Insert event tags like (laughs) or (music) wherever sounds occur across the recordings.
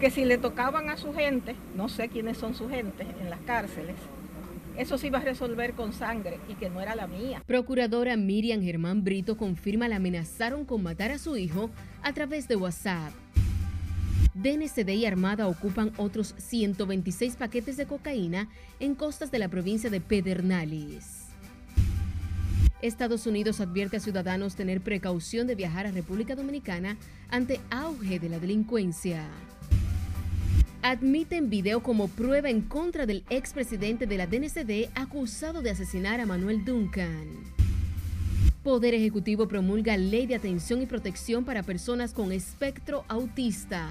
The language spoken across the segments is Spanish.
que si le tocaban a su gente, no sé quiénes son su gente en las cárceles, eso se iba a resolver con sangre y que no era la mía. Procuradora Miriam Germán Brito confirma la amenazaron con matar a su hijo a través de WhatsApp. DNCD y Armada ocupan otros 126 paquetes de cocaína en costas de la provincia de Pedernales. Estados Unidos advierte a ciudadanos tener precaución de viajar a República Dominicana ante auge de la delincuencia admiten video como prueba en contra del expresidente de la DNCD acusado de asesinar a Manuel Duncan. Poder Ejecutivo promulga ley de atención y protección para personas con espectro autista.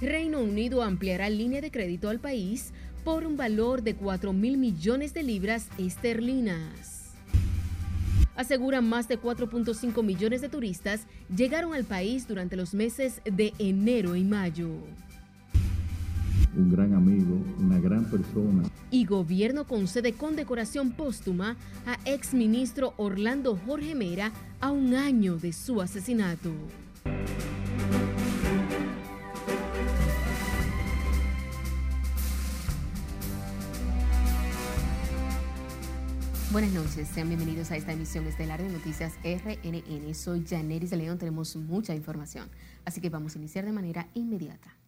Reino Unido ampliará línea de crédito al país por un valor de 4 mil millones de libras esterlinas. Aseguran más de 4.5 millones de turistas llegaron al país durante los meses de enero y mayo un gran amigo, una gran persona. Y gobierno concede condecoración póstuma a exministro Orlando Jorge Mera a un año de su asesinato. Buenas noches, sean bienvenidos a esta emisión estelar de Noticias RNN. Soy Janeris de León, tenemos mucha información, así que vamos a iniciar de manera inmediata.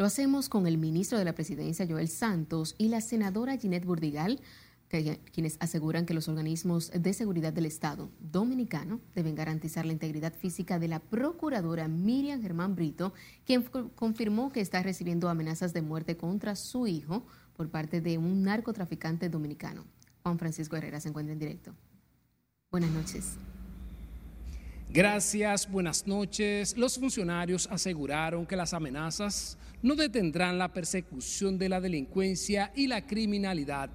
Lo hacemos con el ministro de la Presidencia, Joel Santos, y la senadora Ginette Burdigal, quienes aseguran que los organismos de seguridad del Estado dominicano deben garantizar la integridad física de la procuradora Miriam Germán Brito, quien confirmó que está recibiendo amenazas de muerte contra su hijo por parte de un narcotraficante dominicano. Juan Francisco Herrera se encuentra en directo. Buenas noches. Gracias, buenas noches. Los funcionarios aseguraron que las amenazas no detendrán la persecución de la delincuencia y la criminalidad.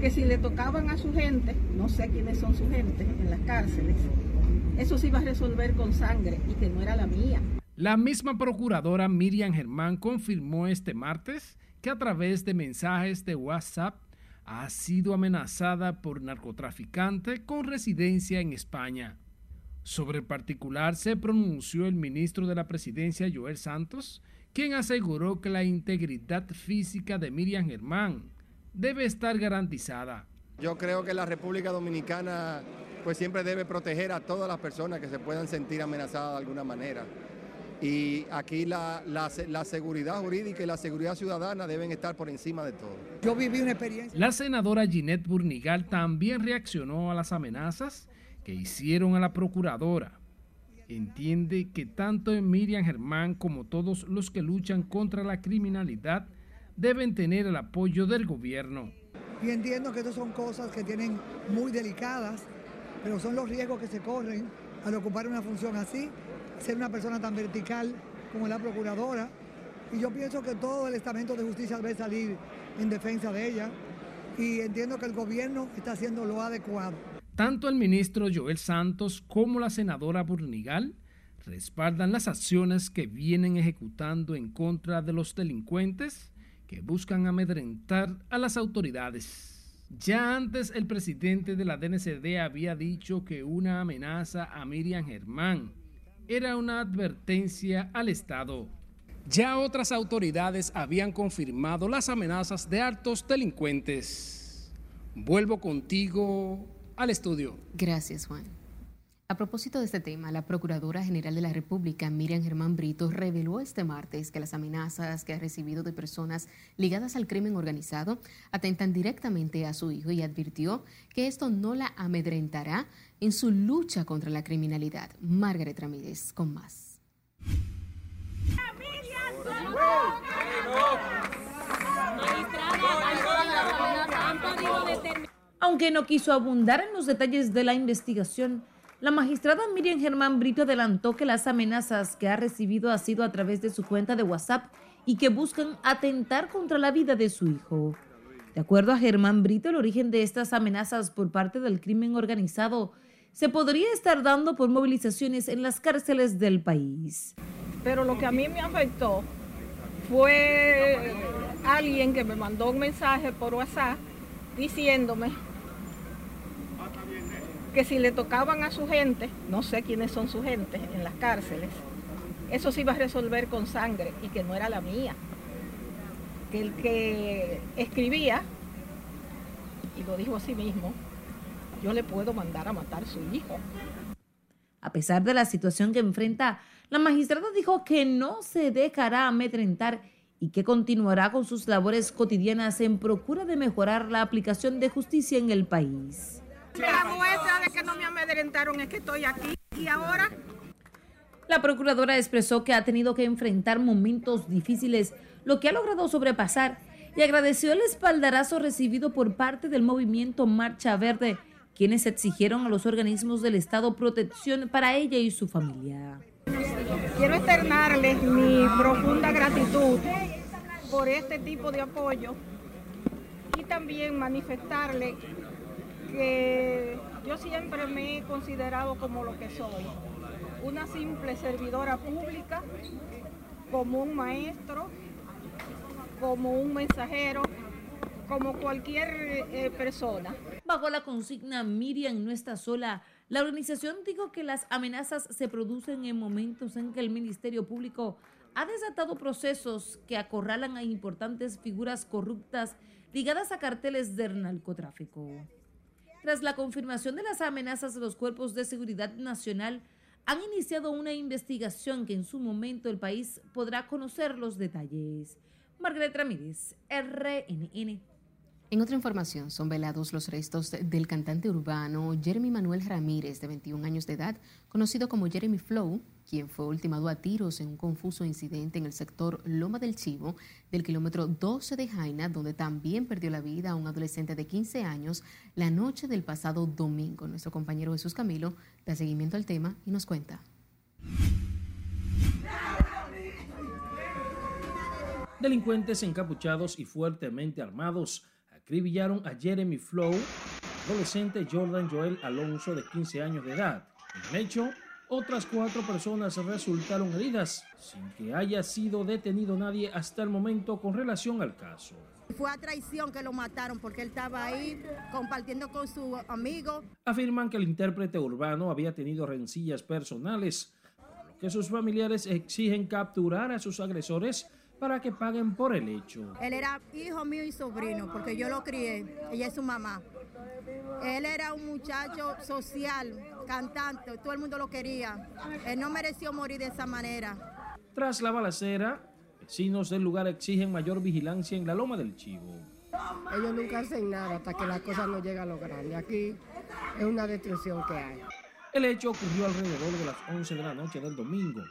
Que si le tocaban a su gente, no sé quiénes son su gente en las cárceles, eso se iba a resolver con sangre y que no era la mía. La misma procuradora Miriam Germán confirmó este martes que a través de mensajes de WhatsApp ha sido amenazada por narcotraficante con residencia en España. Sobre el particular se pronunció el ministro de la Presidencia, Joel Santos, quien aseguró que la integridad física de Miriam Germán debe estar garantizada. Yo creo que la República Dominicana pues siempre debe proteger a todas las personas que se puedan sentir amenazadas de alguna manera. Y aquí la, la, seguridad jurídica y la seguridad ciudadana deben estar por encima de todo. Yo viví una experiencia. La senadora Ginette Burnigal también reaccionó a las amenazas que hicieron a la procuradora entiende que tanto Miriam Germán como todos los que luchan contra la criminalidad deben tener el apoyo del gobierno. Y entiendo que estas son cosas que tienen muy delicadas, pero son los riesgos que se corren al ocupar una función así, ser una persona tan vertical como la procuradora. Y yo pienso que todo el estamento de justicia debe salir en defensa de ella. Y entiendo que el gobierno está haciendo lo adecuado. Tanto el ministro Joel Santos como la senadora Burnigal respaldan las acciones que vienen ejecutando en contra de los delincuentes que buscan amedrentar a las autoridades. Ya antes el presidente de la DNCD había dicho que una amenaza a Miriam Germán era una advertencia al Estado. Ya otras autoridades habían confirmado las amenazas de altos delincuentes. Vuelvo contigo, al estudio. Gracias, Juan. A propósito de este tema, la Procuradora General de la República, Miriam Germán Brito, reveló este martes que las amenazas que ha recibido de personas ligadas al crimen organizado atentan directamente a su hijo y advirtió que esto no la amedrentará en su lucha contra la criminalidad. Margaret Ramírez, con más. Aunque no quiso abundar en los detalles de la investigación, la magistrada Miriam Germán Brito adelantó que las amenazas que ha recibido ha sido a través de su cuenta de WhatsApp y que buscan atentar contra la vida de su hijo. De acuerdo a Germán Brito, el origen de estas amenazas por parte del crimen organizado se podría estar dando por movilizaciones en las cárceles del país. Pero lo que a mí me afectó fue alguien que me mandó un mensaje por WhatsApp diciéndome que si le tocaban a su gente, no sé quiénes son su gente en las cárceles, eso se iba a resolver con sangre y que no era la mía. Que el que escribía, y lo dijo a sí mismo, yo le puedo mandar a matar a su hijo. A pesar de la situación que enfrenta, la magistrada dijo que no se dejará amedrentar y que continuará con sus labores cotidianas en procura de mejorar la aplicación de justicia en el país. La muestra de que no me amedrentaron es que estoy aquí y ahora. La procuradora expresó que ha tenido que enfrentar momentos difíciles, lo que ha logrado sobrepasar, y agradeció el espaldarazo recibido por parte del movimiento Marcha Verde, quienes exigieron a los organismos del Estado protección para ella y su familia. Quiero externarles mi profunda gratitud por este tipo de apoyo y también manifestarle que yo siempre me he considerado como lo que soy, una simple servidora pública, como un maestro, como un mensajero, como cualquier eh, persona. Bajo la consigna Miriam no está sola, la organización dijo que las amenazas se producen en momentos en que el Ministerio Público ha desatado procesos que acorralan a importantes figuras corruptas ligadas a carteles del narcotráfico. Tras la confirmación de las amenazas los cuerpos de seguridad nacional, han iniciado una investigación que en su momento el país podrá conocer los detalles. Margaret Ramírez, RNN. En otra información, son velados los restos del cantante urbano Jeremy Manuel Ramírez, de 21 años de edad, conocido como Jeremy Flow, quien fue ultimado a tiros en un confuso incidente en el sector Loma del Chivo, del kilómetro 12 de Jaina, donde también perdió la vida un adolescente de 15 años la noche del pasado domingo. Nuestro compañero Jesús Camilo da seguimiento al tema y nos cuenta. Delincuentes encapuchados y fuertemente armados acribillaron a Jeremy Flow, adolescente Jordan Joel Alonso de 15 años de edad. En el hecho, otras cuatro personas resultaron heridas, sin que haya sido detenido nadie hasta el momento con relación al caso. Fue a traición que lo mataron porque él estaba ahí compartiendo con su amigo. Afirman que el intérprete urbano había tenido rencillas personales, por lo que sus familiares exigen capturar a sus agresores para que paguen por el hecho. Él era hijo mío y sobrino, porque yo lo crié, ella es su mamá. Él era un muchacho social, cantante, todo el mundo lo quería. Él no mereció morir de esa manera. Tras la balacera, vecinos del lugar exigen mayor vigilancia en la Loma del Chivo. Ellos nunca hacen nada hasta que la cosa no llega a lo grande. Aquí es una destrucción que hay. El hecho ocurrió alrededor de las 11 de la noche del domingo,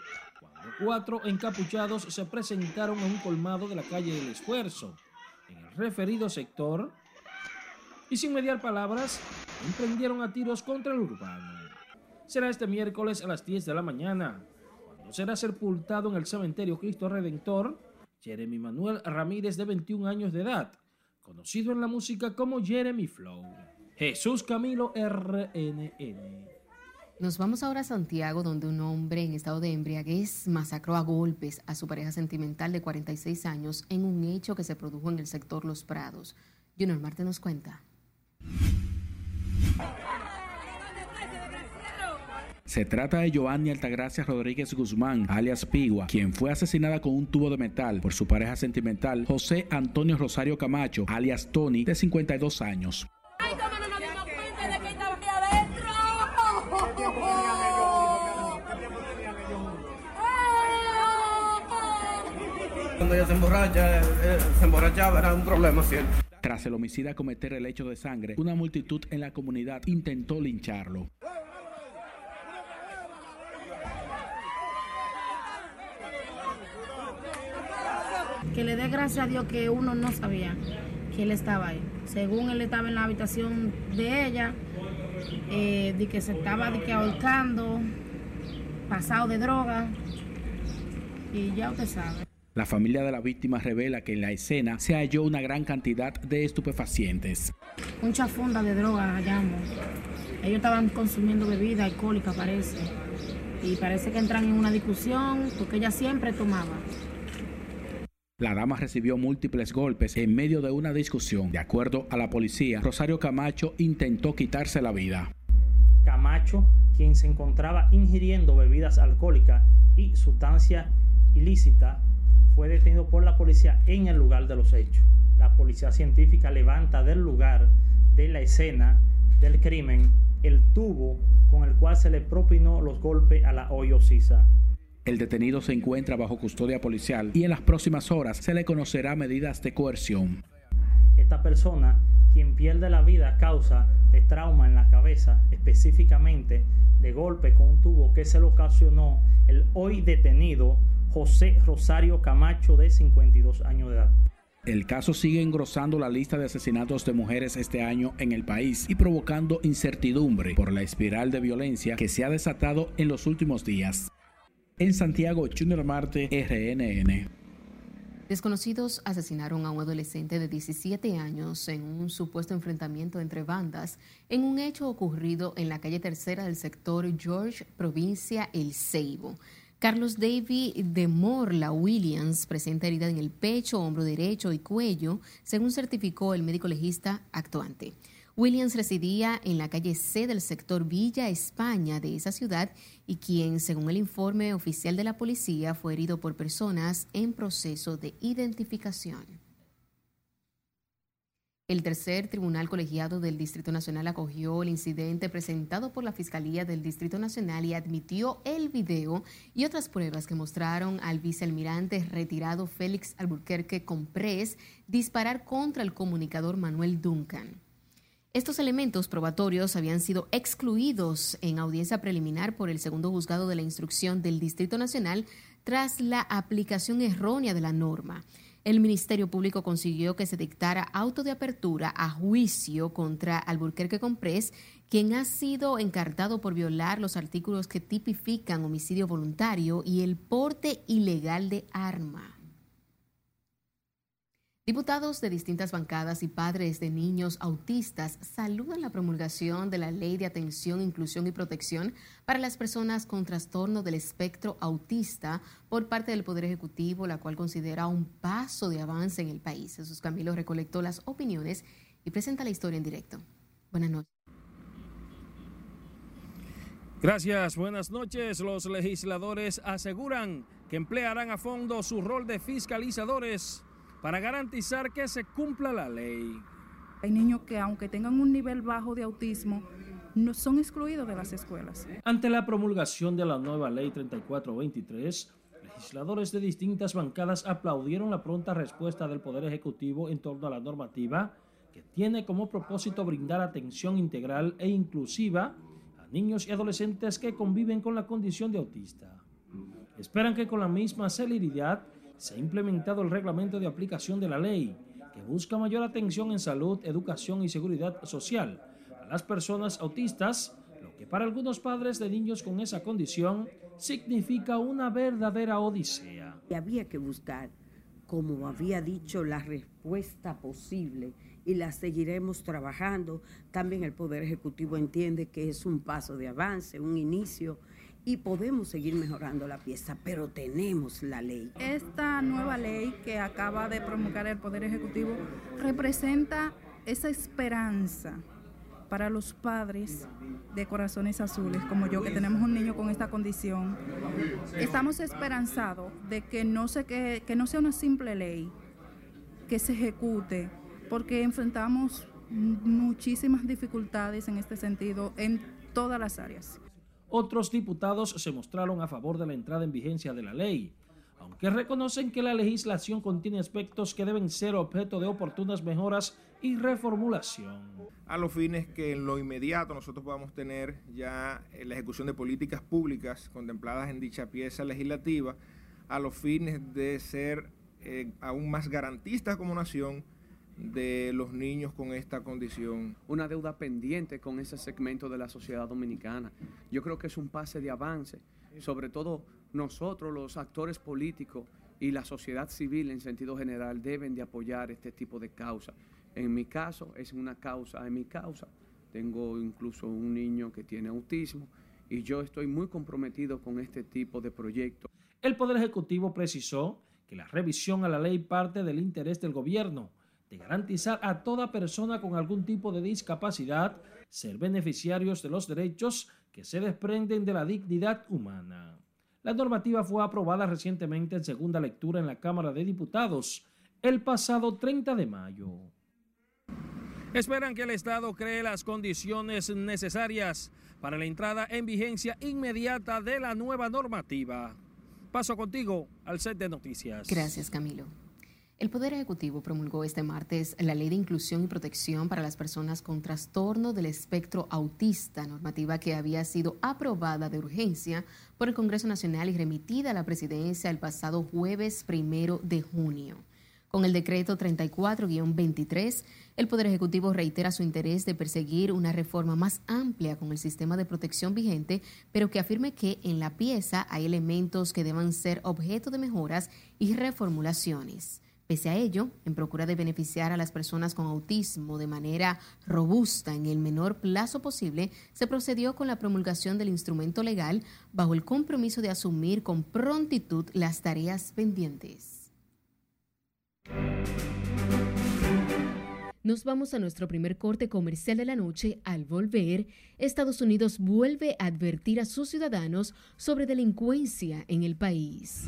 cuatro encapuchados se presentaron a un colmado de la calle del Esfuerzo, en el referido sector, y sin mediar palabras, emprendieron a tiros contra el urbano. Será este miércoles a las 10 de la mañana, cuando será sepultado en el cementerio Cristo Redentor Jeremy Manuel Ramírez, de 21 años de edad, conocido en la música como Jeremy Flow. Jesús Camilo RNN. Nos vamos ahora a Santiago, donde un hombre en estado de embriaguez masacró a golpes a su pareja sentimental de 46 años en un hecho que se produjo en el sector Los Prados. Junior Marte nos cuenta. Se trata de Joanny Altagracia Rodríguez Guzmán, alias Pigua, quien fue asesinada con un tubo de metal por su pareja sentimental José Antonio Rosario Camacho, alias Tony, de 52 años. Cuando ella se emborracha, eh, se emborrachaba, era un problema siempre. Tras el homicida cometer el hecho de sangre, una multitud en la comunidad intentó lincharlo. Que le dé gracias a Dios que uno no sabía que él estaba ahí. Según él estaba en la habitación de ella, eh, de que se estaba de que ahorcando, pasado de droga, y ya usted sabe. La familia de la víctima revela que en la escena se halló una gran cantidad de estupefacientes. Mucha funda de droga hallamos. Ellos estaban consumiendo bebida alcohólica, parece. Y parece que entran en una discusión porque ella siempre tomaba. La dama recibió múltiples golpes en medio de una discusión. De acuerdo a la policía, Rosario Camacho intentó quitarse la vida. Camacho, quien se encontraba ingiriendo bebidas alcohólicas, y sustancia ilícita, fue detenido por la policía en el lugar de los hechos. La policía científica levanta del lugar de la escena del crimen el tubo con el cual se le propinó los golpes a la hoyo sisa. El detenido se encuentra bajo custodia policial y en las próximas horas se le conocerá medidas de coerción. Esta persona, quien pierde la vida a causa de trauma en la cabeza, específicamente de golpe con un tubo que se le ocasionó el hoy detenido José Rosario Camacho de 52 años de edad. El caso sigue engrosando la lista de asesinatos de mujeres este año en el país y provocando incertidumbre por la espiral de violencia que se ha desatado en los últimos días. En Santiago, Junior Marte, RNN. Desconocidos asesinaron a un adolescente de 17 años en un supuesto enfrentamiento entre bandas en un hecho ocurrido en la calle tercera del sector George, provincia El Ceibo. Carlos David de Morla Williams presenta herida en el pecho, hombro derecho y cuello, según certificó el médico legista actuante. Williams residía en la calle C del sector Villa España de esa ciudad y quien, según el informe oficial de la policía, fue herido por personas en proceso de identificación. El tercer tribunal colegiado del Distrito Nacional acogió el incidente presentado por la Fiscalía del Distrito Nacional y admitió el video y otras pruebas que mostraron al vicealmirante retirado Félix Alburquerque Comprés disparar contra el comunicador Manuel Duncan. Estos elementos probatorios habían sido excluidos en audiencia preliminar por el segundo juzgado de la instrucción del Distrito Nacional tras la aplicación errónea de la norma el Ministerio Público consiguió que se dictara auto de apertura a juicio contra Alburquerque Comprés, quien ha sido encartado por violar los artículos que tipifican homicidio voluntario y el porte ilegal de arma. Diputados de distintas bancadas y padres de niños autistas saludan la promulgación de la Ley de Atención, Inclusión y Protección para las personas con trastorno del espectro autista por parte del Poder Ejecutivo, la cual considera un paso de avance en el país. Jesús Camilo recolectó las opiniones y presenta la historia en directo. Buenas noches. Gracias, buenas noches. Los legisladores aseguran que emplearán a fondo su rol de fiscalizadores para garantizar que se cumpla la ley. Hay niños que aunque tengan un nivel bajo de autismo, no son excluidos de las escuelas. Ante la promulgación de la nueva ley 3423, legisladores de distintas bancadas aplaudieron la pronta respuesta del Poder Ejecutivo en torno a la normativa que tiene como propósito brindar atención integral e inclusiva a niños y adolescentes que conviven con la condición de autista. Esperan que con la misma celeridad se ha implementado el reglamento de aplicación de la ley, que busca mayor atención en salud, educación y seguridad social a las personas autistas, lo que para algunos padres de niños con esa condición significa una verdadera odisea. Había que buscar, como había dicho, la respuesta posible y la seguiremos trabajando. También el Poder Ejecutivo entiende que es un paso de avance, un inicio y podemos seguir mejorando la pieza, pero tenemos la ley. Esta nueva ley que acaba de promulgar el Poder Ejecutivo representa esa esperanza para los padres de corazones azules, como yo, que tenemos un niño con esta condición. Estamos esperanzados de que no, se, que, que no sea una simple ley, que se ejecute, porque enfrentamos muchísimas dificultades en este sentido en todas las áreas. Otros diputados se mostraron a favor de la entrada en vigencia de la ley, aunque reconocen que la legislación contiene aspectos que deben ser objeto de oportunas mejoras y reformulación. A los fines que en lo inmediato nosotros podamos tener ya la ejecución de políticas públicas contempladas en dicha pieza legislativa, a los fines de ser eh, aún más garantistas como nación de los niños con esta condición. Una deuda pendiente con ese segmento de la sociedad dominicana. Yo creo que es un pase de avance, sobre todo nosotros los actores políticos y la sociedad civil en sentido general deben de apoyar este tipo de causa. En mi caso es una causa, en mi causa tengo incluso un niño que tiene autismo y yo estoy muy comprometido con este tipo de proyectos. El Poder Ejecutivo precisó que la revisión a la ley parte del interés del gobierno de garantizar a toda persona con algún tipo de discapacidad ser beneficiarios de los derechos que se desprenden de la dignidad humana. La normativa fue aprobada recientemente en segunda lectura en la Cámara de Diputados el pasado 30 de mayo. Esperan que el Estado cree las condiciones necesarias para la entrada en vigencia inmediata de la nueva normativa. Paso contigo al set de noticias. Gracias, Camilo. El Poder Ejecutivo promulgó este martes la Ley de Inclusión y Protección para las Personas con Trastorno del Espectro Autista, normativa que había sido aprobada de urgencia por el Congreso Nacional y remitida a la Presidencia el pasado jueves primero de junio. Con el decreto 34-23, el Poder Ejecutivo reitera su interés de perseguir una reforma más amplia con el sistema de protección vigente, pero que afirme que en la pieza hay elementos que deban ser objeto de mejoras y reformulaciones. Pese a ello, en procura de beneficiar a las personas con autismo de manera robusta en el menor plazo posible, se procedió con la promulgación del instrumento legal bajo el compromiso de asumir con prontitud las tareas pendientes. Nos vamos a nuestro primer corte comercial de la noche. Al volver, Estados Unidos vuelve a advertir a sus ciudadanos sobre delincuencia en el país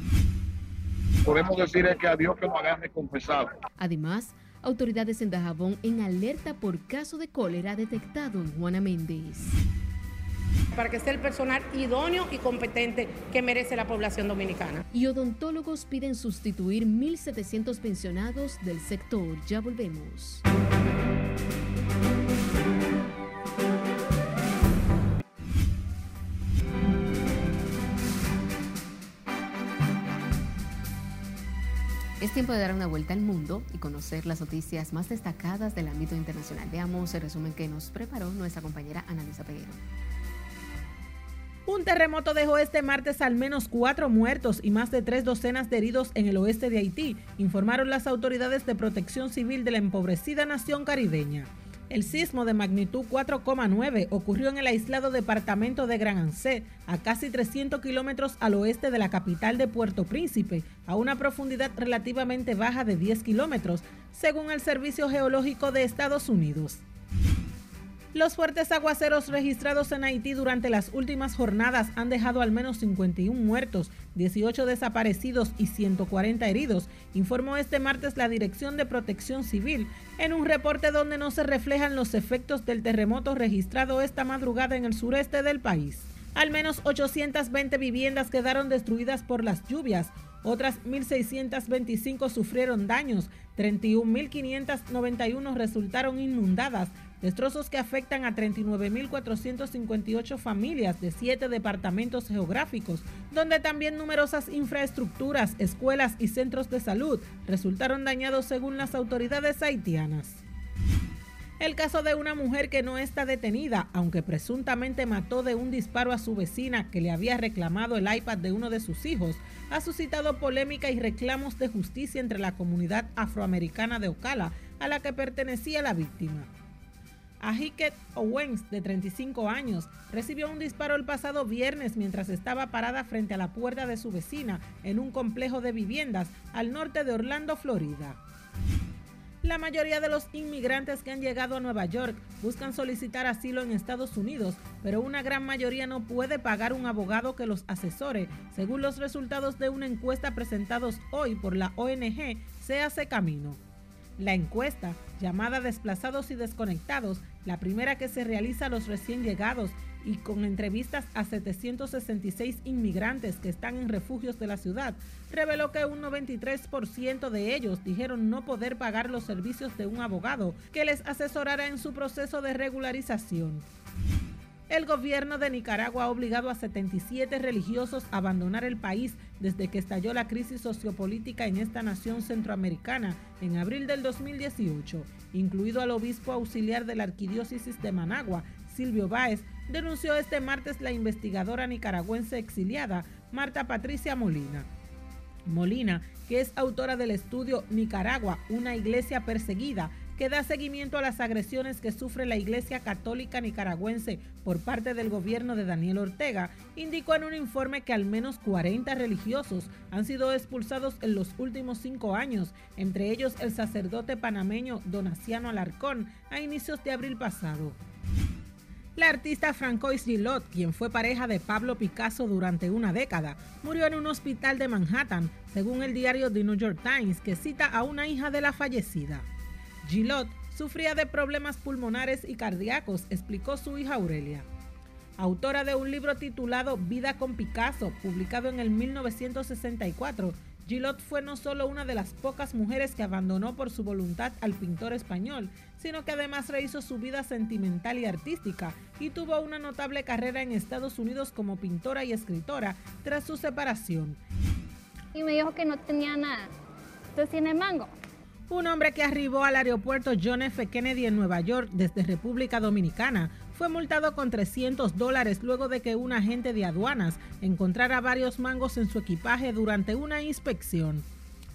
podemos decir es que a Dios que lo agarre confesado. Además, autoridades en Dajabón en alerta por caso de cólera detectado en Juana Méndez. Para que sea el personal idóneo y competente que merece la población dominicana. Y odontólogos piden sustituir 1.700 pensionados del sector. Ya volvemos. Es tiempo de dar una vuelta al mundo y conocer las noticias más destacadas del ámbito internacional. Veamos el resumen que nos preparó nuestra compañera Analisa Peguero. Un terremoto dejó este martes al menos cuatro muertos y más de tres docenas de heridos en el oeste de Haití, informaron las autoridades de protección civil de la empobrecida nación caribeña. El sismo de magnitud 4,9 ocurrió en el aislado departamento de Gran Ancé, a casi 300 kilómetros al oeste de la capital de Puerto Príncipe, a una profundidad relativamente baja de 10 kilómetros, según el Servicio Geológico de Estados Unidos. Los fuertes aguaceros registrados en Haití durante las últimas jornadas han dejado al menos 51 muertos, 18 desaparecidos y 140 heridos, informó este martes la Dirección de Protección Civil en un reporte donde no se reflejan los efectos del terremoto registrado esta madrugada en el sureste del país. Al menos 820 viviendas quedaron destruidas por las lluvias, otras 1.625 sufrieron daños, 31.591 resultaron inundadas, destrozos que afectan a 39.458 familias de siete departamentos geográficos, donde también numerosas infraestructuras, escuelas y centros de salud resultaron dañados según las autoridades haitianas. El caso de una mujer que no está detenida, aunque presuntamente mató de un disparo a su vecina que le había reclamado el iPad de uno de sus hijos, ha suscitado polémica y reclamos de justicia entre la comunidad afroamericana de Ocala, a la que pertenecía la víctima. Ahiket Owens, de 35 años, recibió un disparo el pasado viernes mientras estaba parada frente a la puerta de su vecina en un complejo de viviendas al norte de Orlando, Florida. La mayoría de los inmigrantes que han llegado a Nueva York buscan solicitar asilo en Estados Unidos, pero una gran mayoría no puede pagar un abogado que los asesore, según los resultados de una encuesta presentados hoy por la ONG Se hace camino. La encuesta, llamada Desplazados y Desconectados, la primera que se realiza a los recién llegados y con entrevistas a 766 inmigrantes que están en refugios de la ciudad, reveló que un 93% de ellos dijeron no poder pagar los servicios de un abogado que les asesorara en su proceso de regularización. El gobierno de Nicaragua ha obligado a 77 religiosos a abandonar el país desde que estalló la crisis sociopolítica en esta nación centroamericana en abril del 2018, incluido al obispo auxiliar de la arquidiócesis de Managua, Silvio Báez, denunció este martes la investigadora nicaragüense exiliada Marta Patricia Molina. Molina, que es autora del estudio Nicaragua, una iglesia perseguida, que da seguimiento a las agresiones que sufre la Iglesia Católica Nicaragüense por parte del gobierno de Daniel Ortega, indicó en un informe que al menos 40 religiosos han sido expulsados en los últimos cinco años, entre ellos el sacerdote panameño Donaciano Alarcón, a inicios de abril pasado. La artista Francois Gillot, quien fue pareja de Pablo Picasso durante una década, murió en un hospital de Manhattan, según el diario The New York Times, que cita a una hija de la fallecida. Gillot sufría de problemas pulmonares y cardíacos, explicó su hija Aurelia. Autora de un libro titulado Vida con Picasso, publicado en el 1964, Gillot fue no solo una de las pocas mujeres que abandonó por su voluntad al pintor español, sino que además rehizo su vida sentimental y artística y tuvo una notable carrera en Estados Unidos como pintora y escritora tras su separación. Y me dijo que no tenía nada. Entonces tiene mango. Un hombre que arribó al aeropuerto John F. Kennedy en Nueva York desde República Dominicana fue multado con 300 dólares luego de que un agente de aduanas encontrara varios mangos en su equipaje durante una inspección.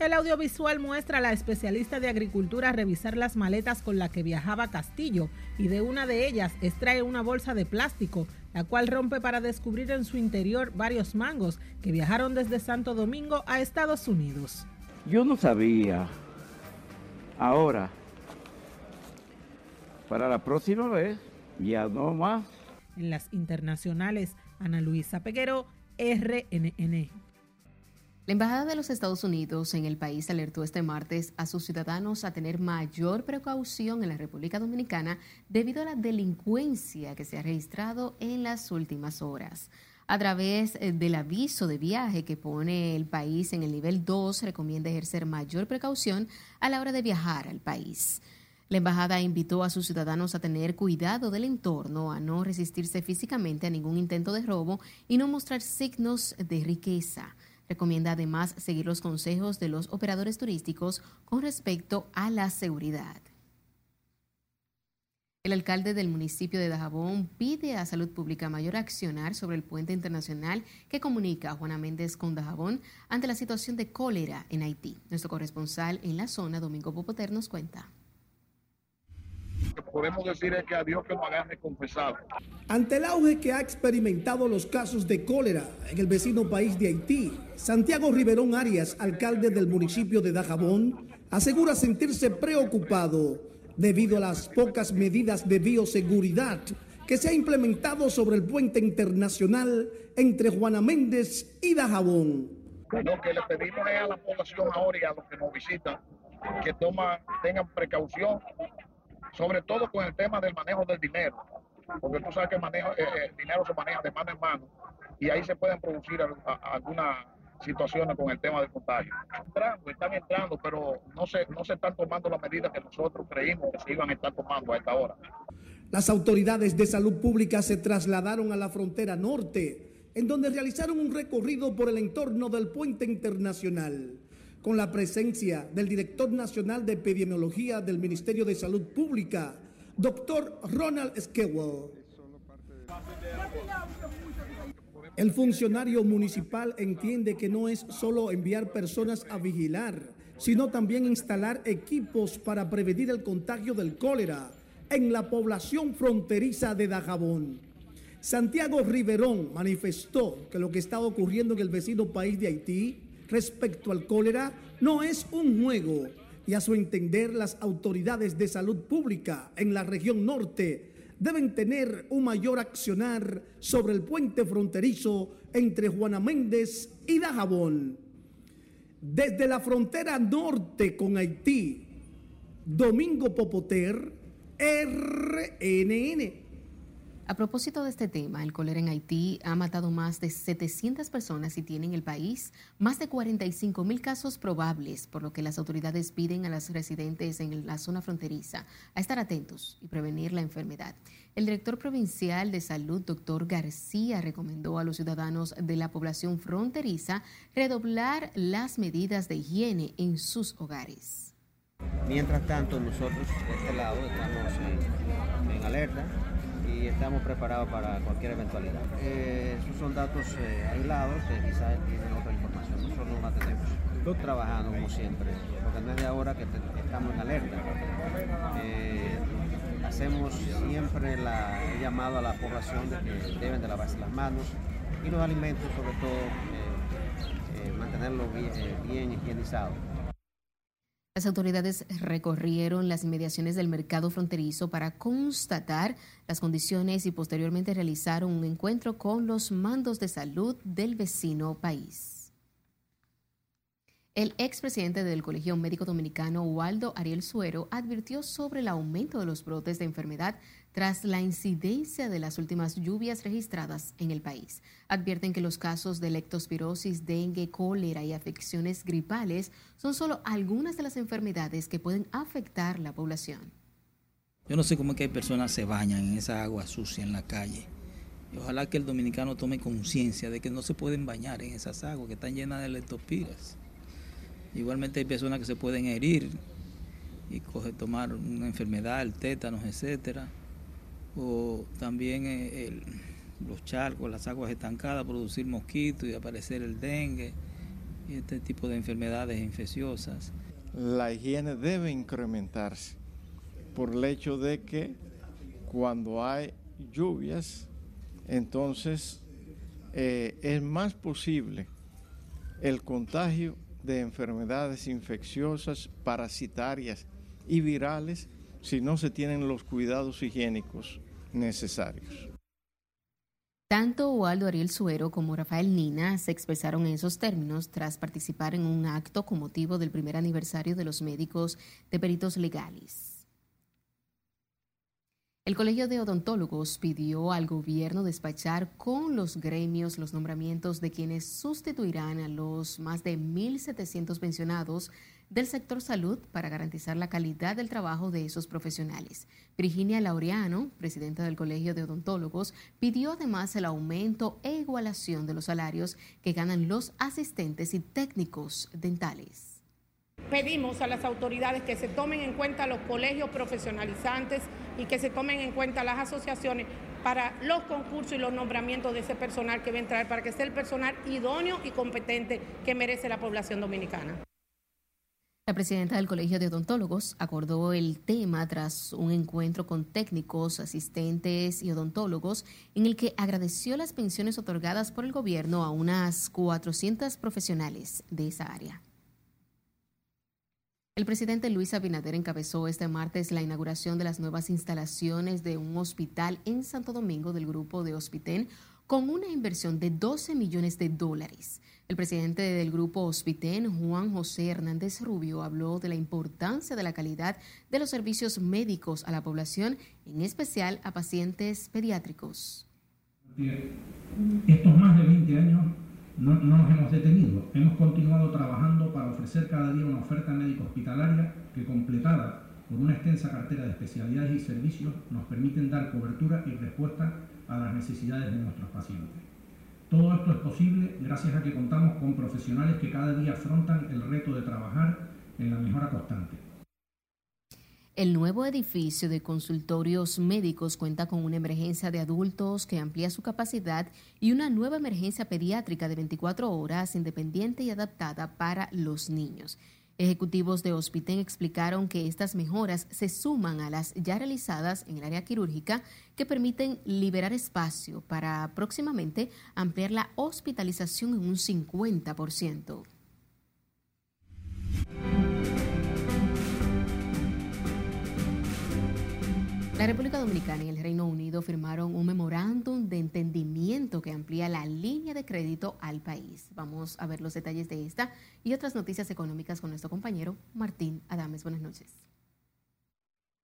El audiovisual muestra a la especialista de agricultura revisar las maletas con la que viajaba Castillo y de una de ellas extrae una bolsa de plástico, la cual rompe para descubrir en su interior varios mangos que viajaron desde Santo Domingo a Estados Unidos. Yo no sabía Ahora, para la próxima vez, ya no más. En las internacionales, Ana Luisa Peguero, RNN. La Embajada de los Estados Unidos en el país alertó este martes a sus ciudadanos a tener mayor precaución en la República Dominicana debido a la delincuencia que se ha registrado en las últimas horas a través eh, del aviso de viaje que pone el país en el nivel 2, recomienda ejercer mayor precaución a la hora de viajar al país. La embajada invitó a sus ciudadanos a tener cuidado del entorno, a no resistirse físicamente a ningún intento de robo y no mostrar signos de riqueza. Recomienda además seguir los consejos de los operadores turísticos con respecto a la seguridad. El alcalde del municipio de Dajabón pide a Salud Pública mayor accionar sobre el puente internacional que comunica a Juana Méndez con Dajabón ante la situación de cólera en Haití. Nuestro corresponsal en la zona, Domingo Popoter, nos cuenta. Lo que podemos decir es que a Dios que nos agarre confesado. Ante el auge que ha experimentado los casos de cólera en el vecino país de Haití, Santiago Riverón Arias, alcalde del municipio de Dajabón, asegura sentirse preocupado debido a las pocas medidas de bioseguridad que se ha implementado sobre el puente internacional entre Juana Méndez y Dajabón. Lo que le pedimos es a la población ahora y a los que nos visitan que toman, tengan precaución, sobre todo con el tema del manejo del dinero, porque tú sabes que el, manejo, eh, eh, el dinero se maneja de mano en mano y ahí se pueden producir algunas situaciones con el tema del contagio. Entrando, están entrando, pero no se, no se están tomando las medidas que nosotros creímos que se iban a estar tomando a esta hora. Las autoridades de salud pública se trasladaron a la frontera norte, en donde realizaron un recorrido por el entorno del puente internacional, con la presencia del director nacional de epidemiología del Ministerio de Salud Pública, doctor Ronald Skewell. El funcionario municipal entiende que no es solo enviar personas a vigilar, sino también instalar equipos para prevenir el contagio del cólera en la población fronteriza de Dajabón. Santiago Riverón manifestó que lo que está ocurriendo en el vecino país de Haití respecto al cólera no es un juego y a su entender las autoridades de salud pública en la región norte deben tener un mayor accionar sobre el puente fronterizo entre Juana Méndez y Dajabón. Desde la frontera norte con Haití, Domingo Popoter, RNN. A propósito de este tema, el cólera en Haití ha matado más de 700 personas y tiene en el país más de 45 mil casos probables, por lo que las autoridades piden a los residentes en la zona fronteriza a estar atentos y prevenir la enfermedad. El director provincial de salud, doctor García, recomendó a los ciudadanos de la población fronteriza redoblar las medidas de higiene en sus hogares. Mientras tanto, nosotros de este lado estamos en alerta y estamos preparados para cualquier eventualidad. Eh, esos son datos eh, aislados que quizás tienen otra información, nosotros no la tenemos. Estoy trabajando como siempre, porque no es de ahora que, estamos en alerta. Eh, hacemos siempre la, el llamado a la población de que deben de lavarse las manos y los alimentos sobre todo mantenerlos bien higienizados. Las autoridades recorrieron las inmediaciones del mercado fronterizo para constatar las condiciones y posteriormente realizaron un encuentro con los mandos de salud del vecino país. El expresidente del Colegio Médico Dominicano, Waldo Ariel Suero, advirtió sobre el aumento de los brotes de enfermedad tras la incidencia de las últimas lluvias registradas en el país. Advierten que los casos de lectospirosis, dengue, cólera y afecciones gripales son solo algunas de las enfermedades que pueden afectar la población. Yo no sé cómo es que hay personas se bañan en esa agua sucia en la calle. Y ojalá que el dominicano tome conciencia de que no se pueden bañar en esas aguas que están llenas de leptospiras. Igualmente hay personas que se pueden herir y coger, tomar una enfermedad, el tétanos, etcétera o también eh, los charcos, las aguas estancadas, producir mosquitos y aparecer el dengue y este tipo de enfermedades infecciosas. La higiene debe incrementarse por el hecho de que cuando hay lluvias, entonces eh, es más posible el contagio de enfermedades infecciosas, parasitarias y virales si no se tienen los cuidados higiénicos necesarios. Tanto Waldo Ariel Suero como Rafael Nina se expresaron en esos términos tras participar en un acto con motivo del primer aniversario de los médicos de peritos legales. El Colegio de Odontólogos pidió al gobierno despachar con los gremios los nombramientos de quienes sustituirán a los más de 1.700 pensionados del sector salud para garantizar la calidad del trabajo de esos profesionales. Virginia Laureano, presidenta del Colegio de Odontólogos, pidió además el aumento e igualación de los salarios que ganan los asistentes y técnicos dentales. Pedimos a las autoridades que se tomen en cuenta los colegios profesionalizantes y que se tomen en cuenta las asociaciones para los concursos y los nombramientos de ese personal que va a entrar, para que sea el personal idóneo y competente que merece la población dominicana. La presidenta del Colegio de Odontólogos acordó el tema tras un encuentro con técnicos, asistentes y odontólogos en el que agradeció las pensiones otorgadas por el gobierno a unas 400 profesionales de esa área. El presidente Luis Abinader encabezó este martes la inauguración de las nuevas instalaciones de un hospital en Santo Domingo del grupo de Hospitén con una inversión de 12 millones de dólares. El presidente del grupo Hospiten, Juan José Hernández Rubio, habló de la importancia de la calidad de los servicios médicos a la población, en especial a pacientes pediátricos. Estos más de 20 años no, no, nos hemos detenido. Hemos continuado trabajando para ofrecer cada día una oferta médico hospitalaria que, completada por una extensa cartera de especialidades y servicios, nos permiten dar cobertura y respuesta a las necesidades de nuestros pacientes. Todo esto es posible gracias a que contamos con profesionales que cada día afrontan el reto de trabajar en la mejora constante. El nuevo edificio de consultorios médicos cuenta con una emergencia de adultos que amplía su capacidad y una nueva emergencia pediátrica de 24 horas independiente y adaptada para los niños. Ejecutivos de Hospiten explicaron que estas mejoras se suman a las ya realizadas en el área quirúrgica que permiten liberar espacio para próximamente ampliar la hospitalización en un 50%. La República Dominicana y el Reino Unido firmaron un memorándum de entendimiento que amplía la línea de crédito al país. Vamos a ver los detalles de esta y otras noticias económicas con nuestro compañero Martín Adames. Buenas noches.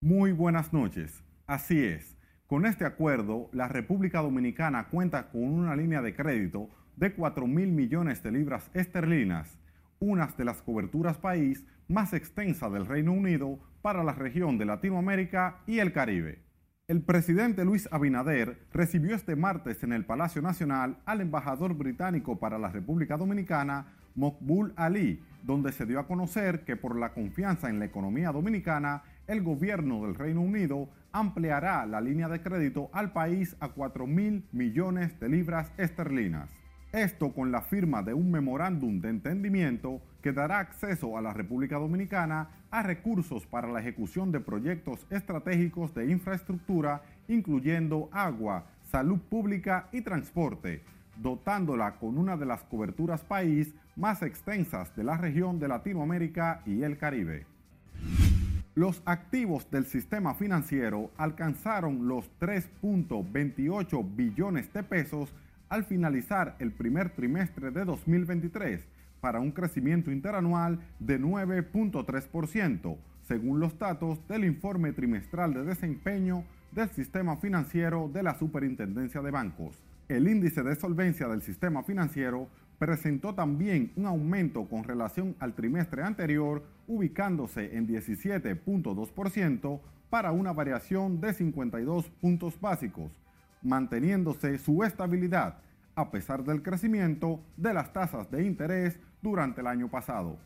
Muy buenas noches. Así es. Con este acuerdo, la República Dominicana cuenta con una línea de crédito de 4 mil millones de libras esterlinas, una de las coberturas país más extensa del Reino Unido para la región de Latinoamérica y el Caribe. El presidente Luis Abinader recibió este martes en el Palacio Nacional al embajador británico para la República Dominicana, Mokbul Ali, donde se dio a conocer que por la confianza en la economía dominicana, el gobierno del Reino Unido ampliará la línea de crédito al país a 4 mil millones de libras esterlinas. Esto con la firma de un memorándum de entendimiento que dará acceso a la República Dominicana a recursos para la ejecución de proyectos estratégicos de infraestructura, incluyendo agua, salud pública y transporte, dotándola con una de las coberturas país más extensas de la región de Latinoamérica y el Caribe. Los activos del sistema financiero alcanzaron los 3.28 billones de pesos al finalizar el primer trimestre de 2023 para un crecimiento interanual de 9.3%, según los datos del informe trimestral de desempeño del sistema financiero de la Superintendencia de Bancos. El índice de solvencia del sistema financiero presentó también un aumento con relación al trimestre anterior, ubicándose en 17.2% para una variación de 52 puntos básicos, manteniéndose su estabilidad a pesar del crecimiento de las tasas de interés durante el año pasado.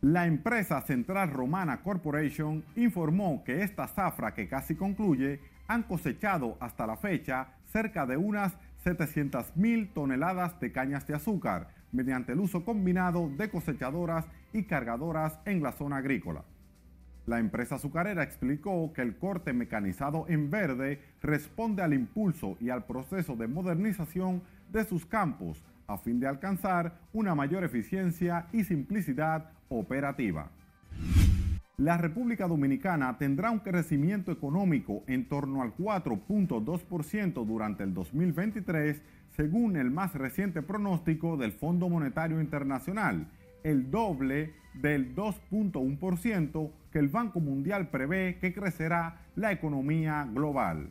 La empresa Central Romana Corporation informó que esta zafra que casi concluye han cosechado hasta la fecha cerca de unas 700 mil toneladas de cañas de azúcar mediante el uso combinado de cosechadoras y cargadoras en la zona agrícola. La empresa azucarera explicó que el corte mecanizado en verde responde al impulso y al proceso de modernización de sus campos a fin de alcanzar una mayor eficiencia y simplicidad operativa. La República Dominicana tendrá un crecimiento económico en torno al 4.2% durante el 2023, según el más reciente pronóstico del Fondo Monetario Internacional, el doble del 2.1% que el Banco Mundial prevé que crecerá la economía global.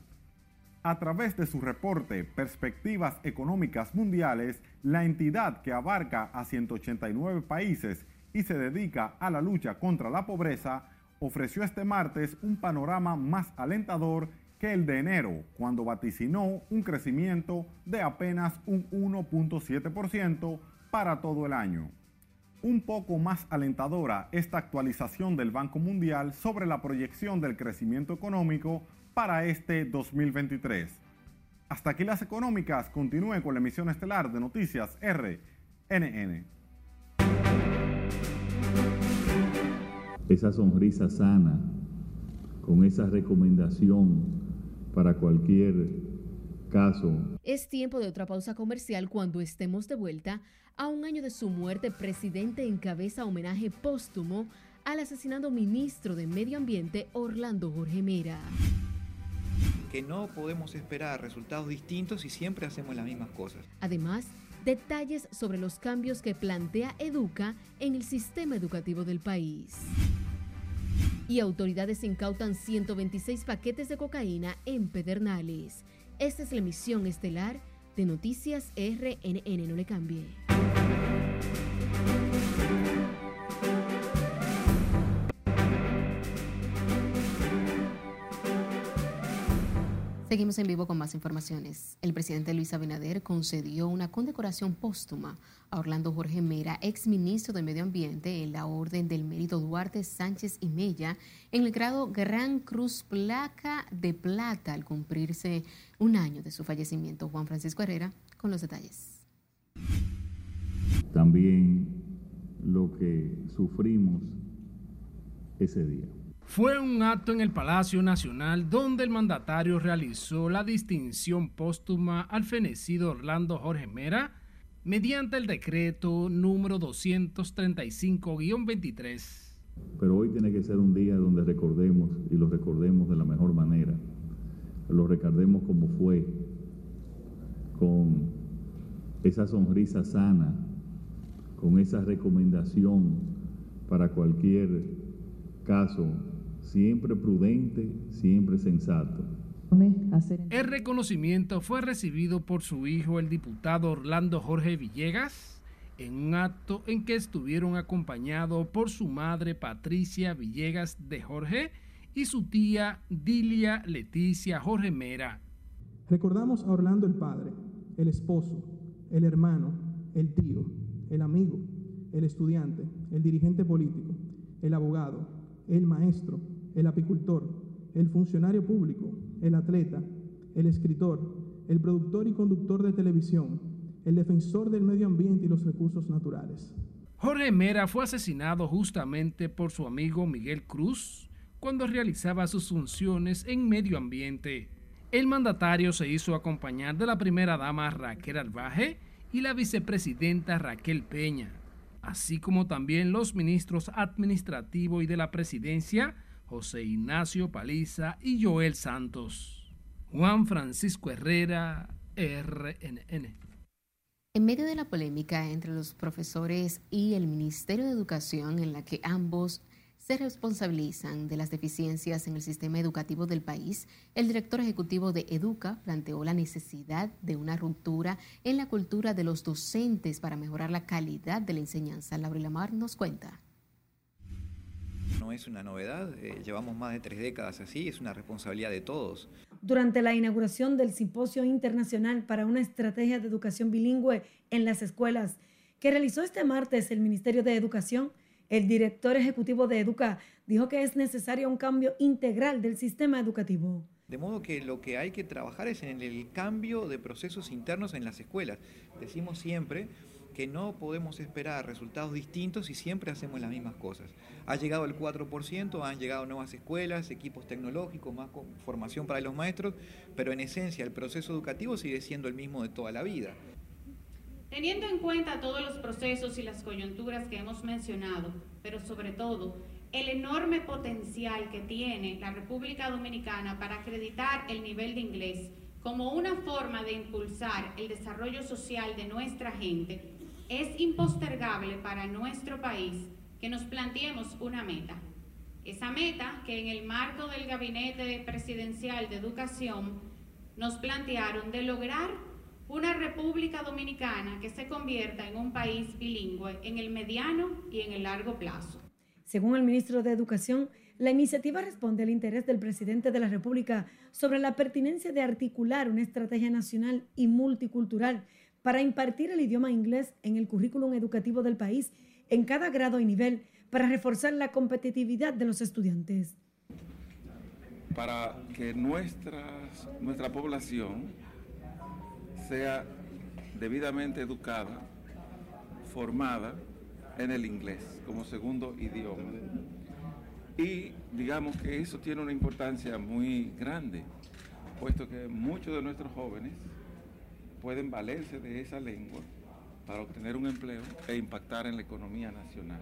A través de su reporte Perspectivas Económicas Mundiales, la entidad que abarca a 189 países y se dedica a la lucha contra la pobreza, ofreció este martes un panorama más alentador que el de enero, cuando vaticinó un crecimiento de apenas un 1.7% para todo el año. Un poco más alentadora esta actualización del Banco Mundial sobre la proyección del crecimiento económico para este 2023. Hasta aquí las económicas. Continúe con la emisión estelar de Noticias RNN. esa sonrisa sana, con esa recomendación para cualquier caso. Es tiempo de otra pausa comercial cuando estemos de vuelta. A un año de su muerte, presidente encabeza homenaje póstumo al asesinado ministro de Medio Ambiente Orlando Jorge Mera. Que no podemos esperar resultados distintos si siempre hacemos las mismas cosas. Además, detalles sobre los cambios que plantea Educa en el sistema educativo del país. Y autoridades incautan 126 paquetes de cocaína en Pedernales. Esta es la emisión estelar de Noticias RNN. No le cambie. Seguimos en vivo con más informaciones. El presidente Luis Abinader concedió una condecoración póstuma a Orlando Jorge Mera, ex ministro de Medio Ambiente, en la Orden del Mérito Duarte Sánchez y Mella, en el grado Gran Cruz Placa de Plata, al cumplirse un año de su fallecimiento. Juan Francisco Herrera con los detalles. También lo que sufrimos ese día. Fue un acto en el Palacio Nacional donde el mandatario realizó la distinción póstuma al fenecido Orlando Jorge Mera mediante el decreto número 235-23. Pero hoy tiene que ser un día donde recordemos y lo recordemos de la mejor manera. Lo recordemos como fue, con esa sonrisa sana, con esa recomendación para cualquier caso siempre prudente, siempre sensato. El reconocimiento fue recibido por su hijo, el diputado Orlando Jorge Villegas, en un acto en que estuvieron acompañados por su madre Patricia Villegas de Jorge y su tía Dilia Leticia Jorge Mera. Recordamos a Orlando el padre, el esposo, el hermano, el tío, el amigo, el estudiante, el dirigente político, el abogado, el maestro, el apicultor, el funcionario público, el atleta, el escritor, el productor y conductor de televisión, el defensor del medio ambiente y los recursos naturales. Jorge Mera fue asesinado justamente por su amigo Miguel Cruz cuando realizaba sus funciones en medio ambiente. El mandatario se hizo acompañar de la primera dama Raquel Albaje y la vicepresidenta Raquel Peña. así como también los ministros administrativo y de la presidencia, José Ignacio Paliza y Joel Santos. Juan Francisco Herrera, RNN. En medio de la polémica entre los profesores y el Ministerio de Educación, en la que ambos se responsabilizan de las deficiencias en el sistema educativo del país, el director ejecutivo de Educa planteó la necesidad de una ruptura en la cultura de los docentes para mejorar la calidad de la enseñanza. Laura Lamar nos cuenta. No es una novedad, eh, llevamos más de tres décadas así, es una responsabilidad de todos. Durante la inauguración del Simposio Internacional para una Estrategia de Educación Bilingüe en las Escuelas, que realizó este martes el Ministerio de Educación, el director ejecutivo de Educa dijo que es necesario un cambio integral del sistema educativo. De modo que lo que hay que trabajar es en el cambio de procesos internos en las escuelas. Decimos siempre que no podemos esperar resultados distintos si siempre hacemos las mismas cosas. Ha llegado el 4%, han llegado nuevas escuelas, equipos tecnológicos, más formación para los maestros, pero en esencia el proceso educativo sigue siendo el mismo de toda la vida. Teniendo en cuenta todos los procesos y las coyunturas que hemos mencionado, pero sobre todo el enorme potencial que tiene la República Dominicana para acreditar el nivel de inglés como una forma de impulsar el desarrollo social de nuestra gente, es impostergable para nuestro país que nos planteemos una meta. Esa meta que en el marco del Gabinete Presidencial de Educación nos plantearon de lograr una República Dominicana que se convierta en un país bilingüe en el mediano y en el largo plazo. Según el ministro de Educación, la iniciativa responde al interés del presidente de la República sobre la pertinencia de articular una estrategia nacional y multicultural para impartir el idioma inglés en el currículum educativo del país en cada grado y nivel para reforzar la competitividad de los estudiantes. Para que nuestra población sea debidamente educada, formada en el inglés como segundo idioma. Y digamos que eso tiene una importancia muy grande, puesto que muchos de nuestros jóvenes pueden valerse de esa lengua para obtener un empleo e impactar en la economía nacional.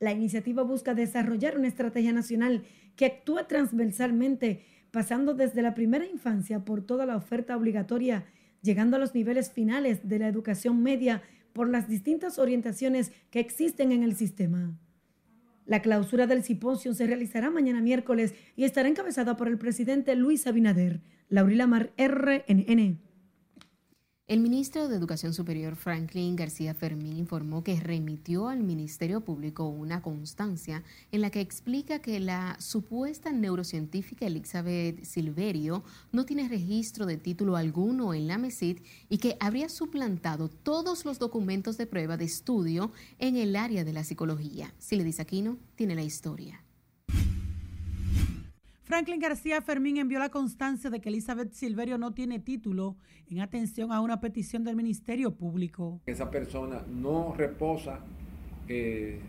La iniciativa busca desarrollar una estrategia nacional que actúe transversalmente, pasando desde la primera infancia por toda la oferta obligatoria llegando a los niveles finales de la educación media por las distintas orientaciones que existen en el sistema. La clausura del simposio se realizará mañana miércoles y estará encabezada por el presidente Luis Abinader. Laurila Mar, RNN. El ministro de Educación Superior Franklin García Fermín informó que remitió al Ministerio Público una constancia en la que explica que la supuesta neurocientífica Elizabeth Silverio no tiene registro de título alguno en la MESID y que habría suplantado todos los documentos de prueba de estudio en el área de la psicología. Si le dice Aquino, tiene la historia. Franklin García Fermín envió la constancia de que Elizabeth Silverio no tiene título en atención a una petición del Ministerio Público. Esa persona no reposa que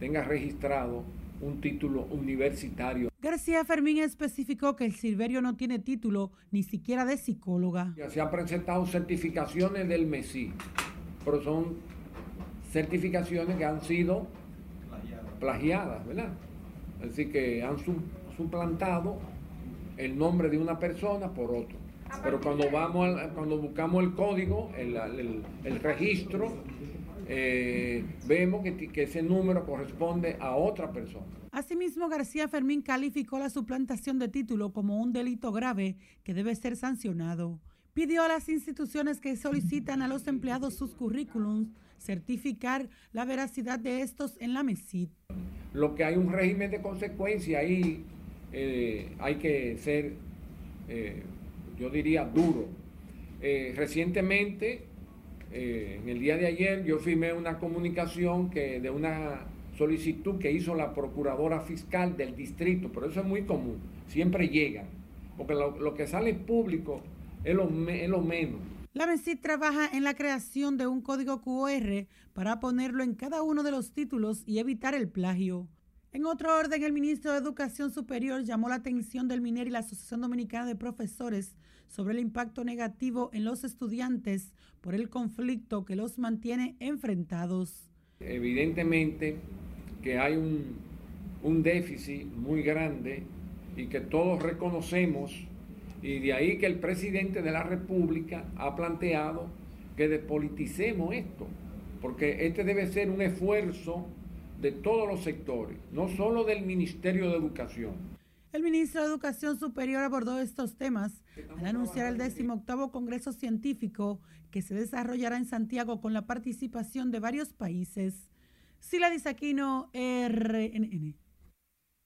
tenga registrado un título universitario. García Fermín especificó que el Silverio no tiene título ni siquiera de psicóloga. Se han presentado certificaciones del MESI, pero son certificaciones que han sido plagiadas, ¿verdad? Así que han suplantado el nombre de una persona por otro. Pero cuando vamos cuando buscamos el código, el, registro, eh, vemos que, que ese número corresponde a otra persona. Asimismo, García Fermín calificó la suplantación de título como un delito grave que debe ser sancionado. Pidió a las instituciones que solicitan a los empleados sus currículums certificar la veracidad de estos en la MESID. Lo que hay un régimen de consecuencia ahí eh, hay que ser, eh, yo diría, duro. Eh, recientemente, en el día de ayer, yo firmé una comunicación que, de una solicitud que hizo la procuradora fiscal del distrito, pero eso es muy común, siempre llega, porque lo, que sale público es lo, menos. La MESID trabaja en la creación de un código QR para ponerlo en cada uno de los títulos y evitar el plagio. En otro orden, el ministro de Educación Superior llamó la atención del MINER y la Asociación Dominicana de Profesores sobre el impacto negativo en los estudiantes por el conflicto que los mantiene enfrentados. Evidentemente que hay un, déficit muy grande y que todos reconocemos y de ahí que el presidente de la República ha planteado que despoliticemos esto, porque este debe ser un esfuerzo de todos los sectores, no solo del Ministerio de Educación. El ministro de Educación Superior abordó estos temas al anunciar el 18 Congreso Científico que se desarrollará en Santiago con la participación de varios países. Sila Disaquino, RNN.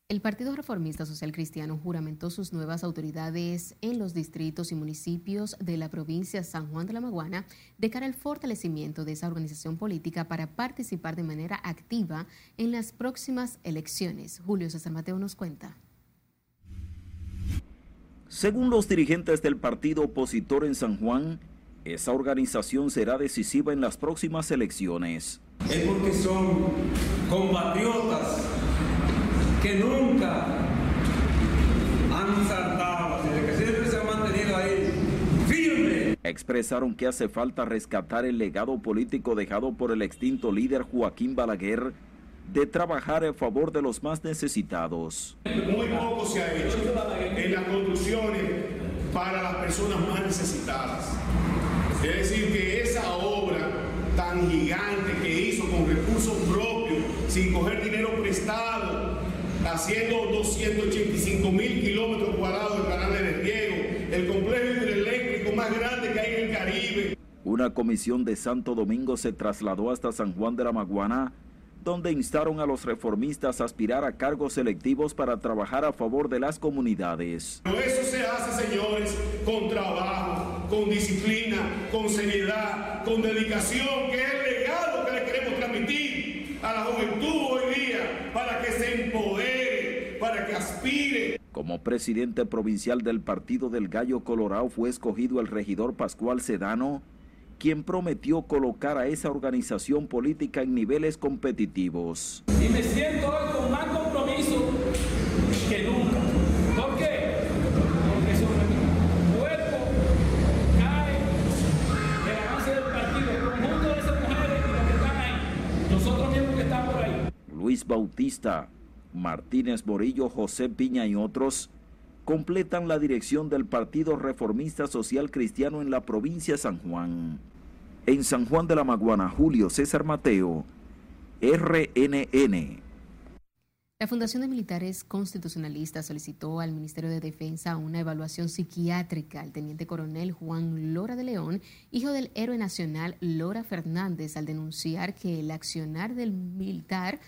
El Partido Reformista Social Cristiano juramentó sus nuevas autoridades en los distritos y municipios de la provincia San Juan de la Maguana de cara al fortalecimiento de esa organización política para participar de manera activa en las próximas elecciones. Julio César Mateo nos cuenta. Según los dirigentes del partido opositor en San Juan, esa organización será decisiva en las próximas elecciones. Es porque son compatriotas que nunca han saltado, sino que siempre se han mantenido ahí firme. Expresaron que hace falta rescatar el legado político dejado por el extinto líder Joaquín Balaguer de trabajar en favor de los más necesitados. Muy poco se ha hecho en las construcciones para las personas más necesitadas. Es decir, que esa obra tan gigante que hizo con recursos propios, sin coger dinero prestado, haciendo 285 mil kilómetros cuadrados de canales de riego, el complejo hidroeléctrico más grande que hay en el Caribe. Una comisión de Santo Domingo se trasladó hasta San Juan de la Maguana, donde instaron a los reformistas a aspirar a cargos selectivos para trabajar a favor de las comunidades. Pero eso se hace, señores, con trabajo, con disciplina, con seriedad, con dedicación, que le queremos transmitir a la juventud hoy día para que se empodere, para que aspire. Como presidente provincial del Partido del Gallo Colorado fue escogido el regidor Pascual Sedano, quien prometió colocar a esa organización política en niveles competitivos. Y me siento hoy con más compromiso que nunca. ¿Por qué? Porque sobre mi cuerpo cae el avance del partido, el conjunto de esas mujeres y los que están ahí, nosotros mismos que estamos por ahí. Luis Bautista, Martínez Morillo, José Piña y otros completan la dirección del Partido Reformista Social Cristiano en la provincia de San Juan. En San Juan de la Maguana, Julio César Mateo, RNN. La Fundación de Militares Constitucionalistas solicitó al Ministerio de Defensa una evaluación psiquiátrica al teniente coronel Juan Lora de León, hijo del héroe nacional Lora Fernández, al denunciar que el accionar del militar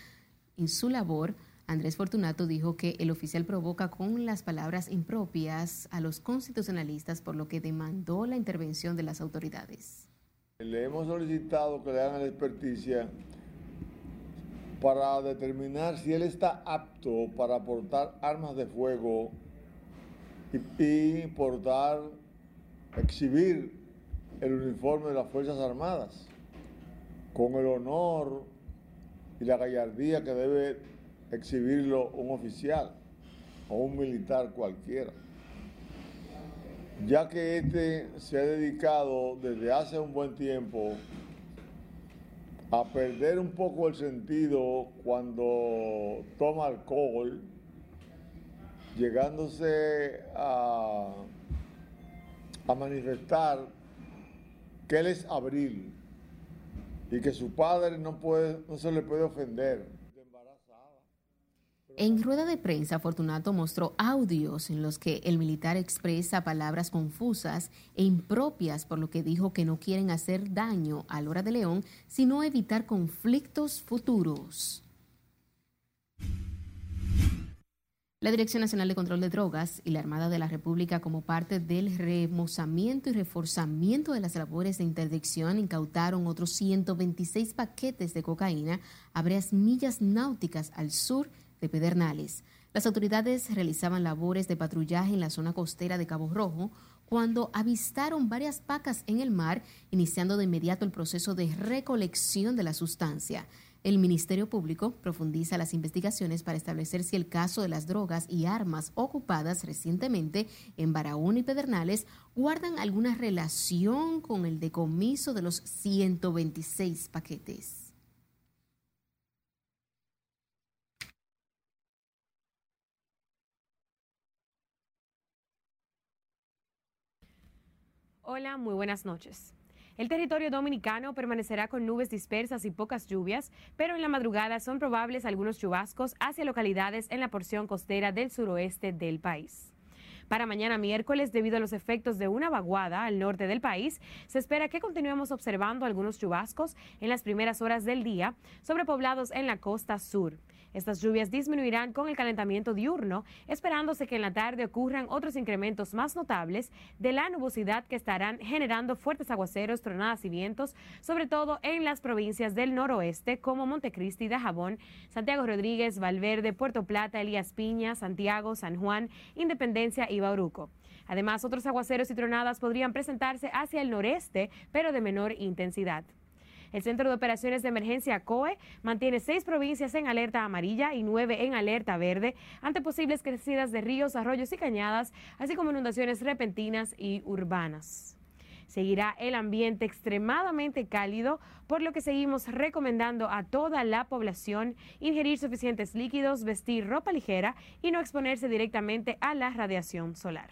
en su labor Andrés Fortunato dijo que el oficial provoca con las palabras impropias a los constitucionalistas, por lo que demandó la intervención de las autoridades. Le hemos solicitado que le hagan la experticia para determinar si él está apto para portar armas de fuego y, y portar, exhibir el uniforme de las Fuerzas Armadas con el honor y la gallardía que debe exhibirlo un oficial o un militar cualquiera, ya que este se ha dedicado desde hace un buen tiempo a perder un poco el sentido cuando toma alcohol, llegándose a, manifestar que él es abril y que su padre no, puede, no se le puede ofender. En rueda de prensa, Fortunato mostró audios en los que el militar expresa palabras confusas e impropias, por lo que dijo que no quieren hacer daño a Lora de León, sino evitar conflictos futuros. La Dirección Nacional de Control de Drogas y la Armada de la República, como parte del remozamiento y reforzamiento de las labores de interdicción, incautaron otros 126 paquetes de cocaína a varias millas náuticas al sur de Pedernales. Las autoridades realizaban labores de patrullaje en la zona costera de Cabo Rojo cuando avistaron varias pacas en el mar, iniciando de inmediato el proceso de recolección de la sustancia. El Ministerio Público profundiza las investigaciones para establecer si el caso de las drogas y armas ocupadas recientemente en Barahona y Pedernales guardan alguna relación con el decomiso de los 126 paquetes. Hola, muy buenas noches. El territorio dominicano permanecerá con nubes dispersas y pocas lluvias, pero en la madrugada son probables algunos chubascos hacia localidades en la porción costera del suroeste del país. Para mañana miércoles, debido a los efectos de una vaguada al norte del país, se espera que continuemos observando algunos chubascos en las primeras horas del día sobre poblados en la costa sur. Estas lluvias disminuirán con el calentamiento diurno, esperándose que en la tarde ocurran otros incrementos más notables de la nubosidad que estarán generando fuertes aguaceros, tronadas y vientos, sobre todo en las provincias del noroeste como Montecristi, Dajabón, Santiago Rodríguez, Valverde, Puerto Plata, Elías Piña, Santiago, San Juan, Independencia y Bauruco. Además, otros aguaceros y tronadas podrían presentarse hacia el noreste, pero de menor intensidad. El Centro de Operaciones de Emergencia COE mantiene seis provincias en alerta amarilla y nueve en alerta verde ante posibles crecidas de ríos, arroyos y cañadas, así como inundaciones repentinas y urbanas. Seguirá el ambiente extremadamente cálido, por lo que seguimos recomendando a toda la población ingerir suficientes líquidos, vestir ropa ligera y no exponerse directamente a la radiación solar.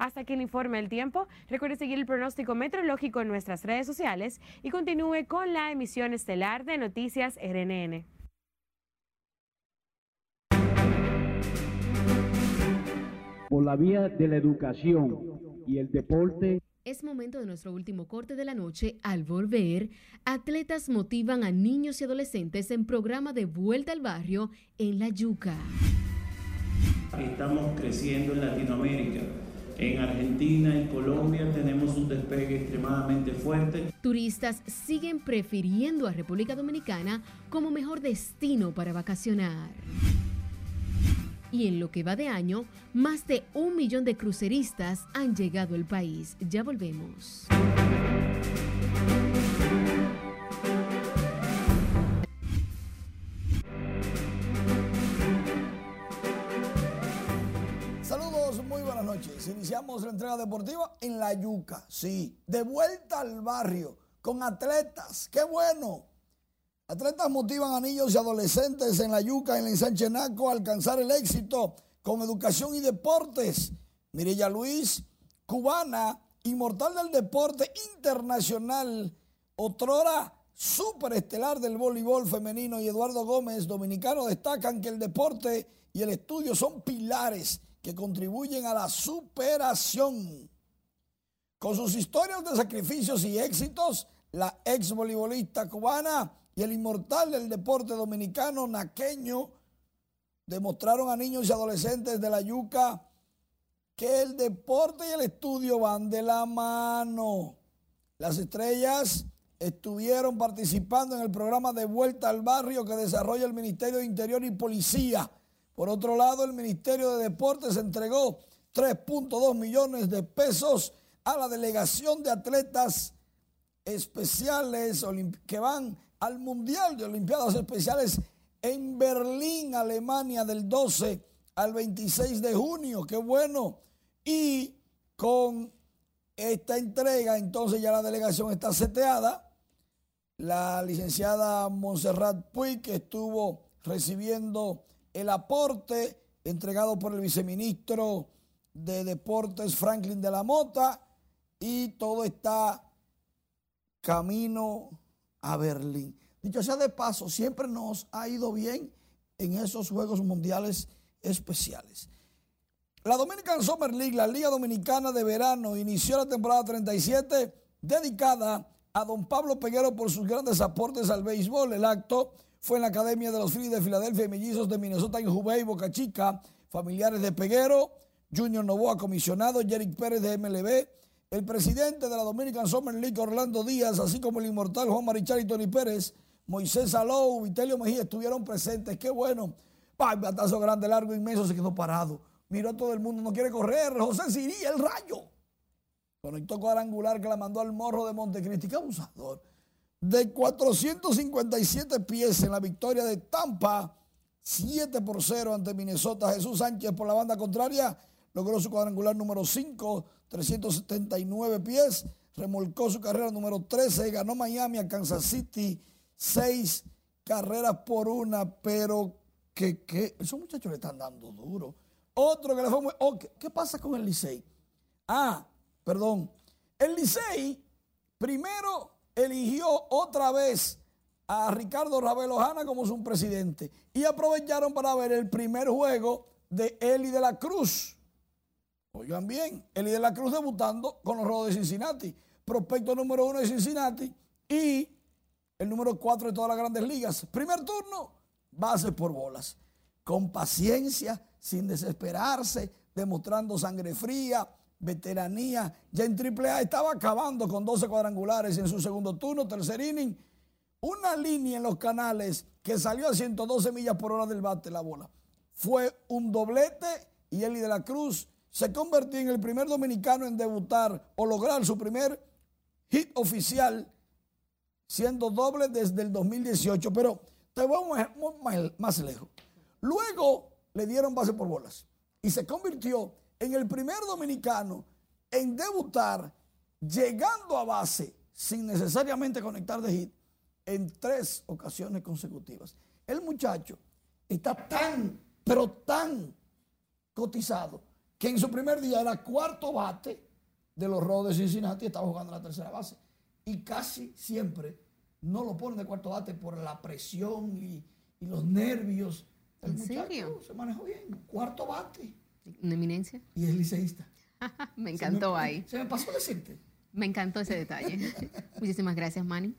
Hasta aquí el informe del tiempo. Recuerde seguir el pronóstico meteorológico en nuestras redes sociales y continúe con la emisión estelar de Noticias RNN. Por la vía de la educación y el deporte. Es momento de nuestro último corte de la noche. Al volver, atletas motivan a niños y adolescentes en programa de vuelta al barrio en La Yuca. Estamos creciendo en Latinoamérica en Argentina, en Colombia tenemos un despegue extremadamente fuerte. Turistas siguen prefiriendo a República Dominicana como mejor destino para vacacionar. Y en lo que va de año, más de un millón de cruceristas han llegado al país. Ya volvemos. Iniciamos la entrega deportiva en La Yuca, sí, de vuelta al barrio, con atletas, qué bueno. Atletas motivan a niños y adolescentes en La Yuca, en el ensanche Naco, a alcanzar el éxito con educación y deportes. Mirella Luis, cubana, inmortal del deporte internacional, otrora superestelar del voleibol femenino y Eduardo Gómez, dominicano, destacan que el deporte y el estudio son pilares que contribuyen a la superación. Con sus historias de sacrificios y éxitos, la ex voleibolista cubana y el inmortal del deporte dominicano naqueño demostraron a niños y adolescentes de la yuca que el deporte y el estudio van de la mano. Las estrellas estuvieron participando en el programa de vuelta al barrio que desarrolla el Ministerio de Interior y Policía por otro lado, el Ministerio de Deportes entregó 3.2 millones de pesos a la delegación de atletas especiales que van al Mundial de Olimpiadas Especiales en Berlín, Alemania, del 12 al 26 de junio. Qué bueno. Y con esta entrega, entonces ya la delegación está seteada. La licenciada Montserrat Puig estuvo recibiendo el aporte entregado por el viceministro de Deportes Franklin de la Mota y todo está camino a Berlín. Dicho sea de paso, siempre nos ha ido bien en esos Juegos Mundiales especiales. La Dominican Summer League, la Liga Dominicana de Verano, inició la temporada 37 dedicada a don Pablo Peguero por sus grandes aportes al béisbol. El acto fue en la Academia de los Phillies de Filadelfia y Mellizos de Minnesota en Jubei, Boca Chica, familiares de Peguero, Junior Novoa, comisionado, Jerick Pérez de MLB, el presidente de la Dominican Summer League, Orlando Díaz, así como el inmortal Juan Marichal y Tony Pérez, Moisés Salou, Vitelio Mejía estuvieron presentes. Qué bueno. ¡Pay, batazo grande, largo, inmenso, se quedó parado. Miró a todo el mundo, no quiere correr. José Sirí, el rayo. Conectó cuadrangular que la mandó al morro de Montecristi. Qué abusador de 457 pies en la victoria de Tampa, 7 por 0 ante Minnesota. Jesús Sánchez por la banda contraria logró su cuadrangular número 5, 379 pies, remolcó su carrera número 13, ganó Miami a Kansas City, 6 carreras por una, pero que, esos muchachos le están dando duro. Otro que le fue muy... Oh, ¿qué, pasa con el Licey? Ah, perdón. El Licey primero eligió otra vez a Ricardo Ravelo Hanna como su presidente y aprovecharon para ver el primer juego de Eli de la Cruz. Oigan bien, Eli de la Cruz debutando con los Rojos de Cincinnati, prospecto número uno de Cincinnati y el número cuatro de todas las grandes ligas. Primer turno, bases por bolas. Con paciencia, sin desesperarse, demostrando sangre fría, veteranía. Ya en AAA estaba acabando con 12 cuadrangulares en su segundo turno, tercer inning. Una línea en los canales que salió a 112 millas por hora del bate la bola. Fue un doblete y Eli de la Cruz se convirtió en el primer dominicano en debutar o lograr su primer hit oficial siendo doble desde el 2018. Pero te voy más, más lejos. Luego le dieron base por bolas y se convirtió en el primer dominicano en debutar llegando a base sin necesariamente conectar de hit en tres ocasiones consecutivas. El muchacho está tan, pero tan cotizado que en su primer día era cuarto bate de los Rojos de Cincinnati y estaba jugando la tercera base. Y casi siempre no lo ponen de cuarto bate por la presión y, los nervios. El muchacho se manejó bien, cuarto bate. ¿Una eminencia? Y es liceísta. (laughs) me encantó ahí. Se me pasó decirte. Me encantó ese detalle. (laughs) Muchísimas gracias, Manny.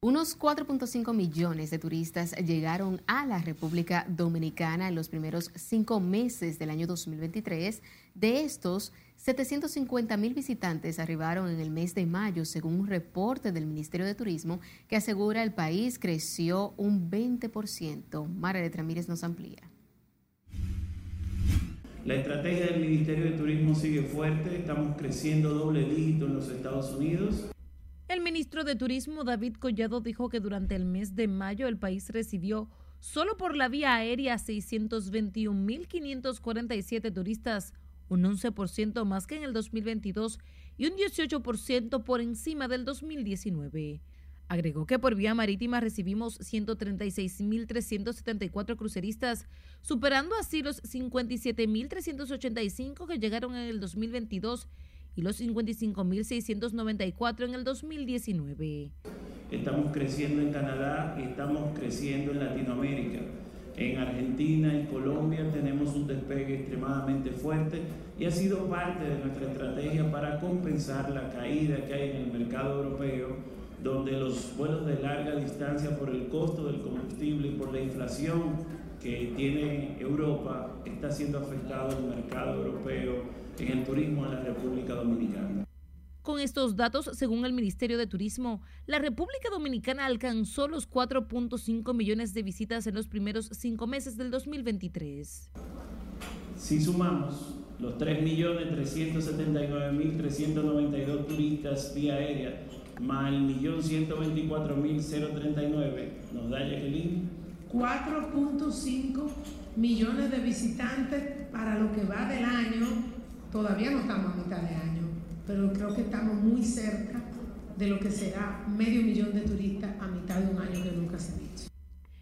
Unos 4.5 millones de turistas llegaron a la República Dominicana en los primeros cinco meses del año 2023. De estos, 750 mil visitantes arribaron en el mes de mayo, según un reporte del Ministerio de Turismo que asegura el país creció un 20%. Margaret Ramírez nos amplía. La estrategia del Ministerio de Turismo sigue fuerte, estamos creciendo doble dígito en los Estados Unidos. El ministro de Turismo David Collado dijo que durante el mes de mayo el país recibió solo por la vía aérea 621.547 turistas, un 11% más que en el 2022 y un 18% por encima del 2019. Agregó que por vía marítima recibimos 136.374 cruceristas, superando así los 57.385 que llegaron en el 2022 y los 55.694 en el 2019. Estamos creciendo en Canadá estamos creciendo en Latinoamérica. En Argentina y Colombia tenemos un despegue extremadamente fuerte y ha sido parte de nuestra estrategia para compensar la caída que hay en el mercado europeo, donde los vuelos de larga distancia por el costo del combustible y por la inflación que tiene Europa está siendo afectado el mercado europeo en el turismo en la República Dominicana. Con estos datos, según el Ministerio de Turismo, la República Dominicana alcanzó los 4.5 millones de visitas en los primeros cinco meses del 2023. Si sumamos los 3.379.392 turistas vía aérea más el 1.124.039, nos da Jacqueline 4.5 millones de visitantes para lo que va del año. Todavía no estamos a mitad de año, pero creo que estamos muy cerca de lo que será medio millón de turistas a mitad de un año que nunca se ha dicho.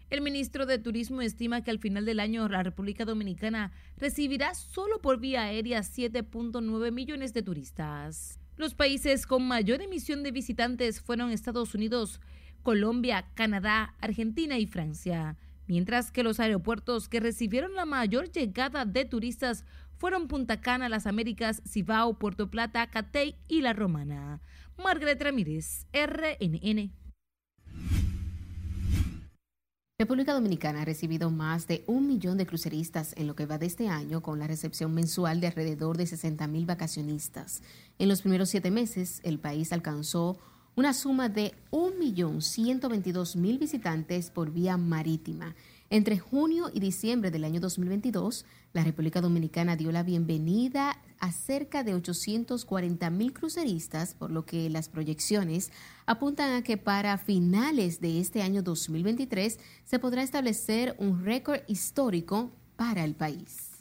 El ministro de Turismo estima que al final del año la República Dominicana recibirá solo por vía aérea 7.9 millones de turistas. Los países con mayor emisión de visitantes fueron Estados Unidos, Colombia, Canadá, Argentina y Francia, mientras que los aeropuertos que recibieron la mayor llegada de turistas fueron Punta Cana, Las Américas, Cibao, Puerto Plata, Catey y La Romana. Margaret Ramírez, RNN. República Dominicana ha recibido más de un millón de cruceristas en lo que va de este año, con la recepción mensual de alrededor de 60 mil vacacionistas. En los primeros siete meses, el país alcanzó una suma de 1.122.000 visitantes por vía marítima. Entre junio y diciembre del año 2022, la República Dominicana dio la bienvenida a cerca de 840.000 cruceristas, por lo que las proyecciones apuntan a que para finales de este año 2023 se podrá establecer un récord histórico para el país.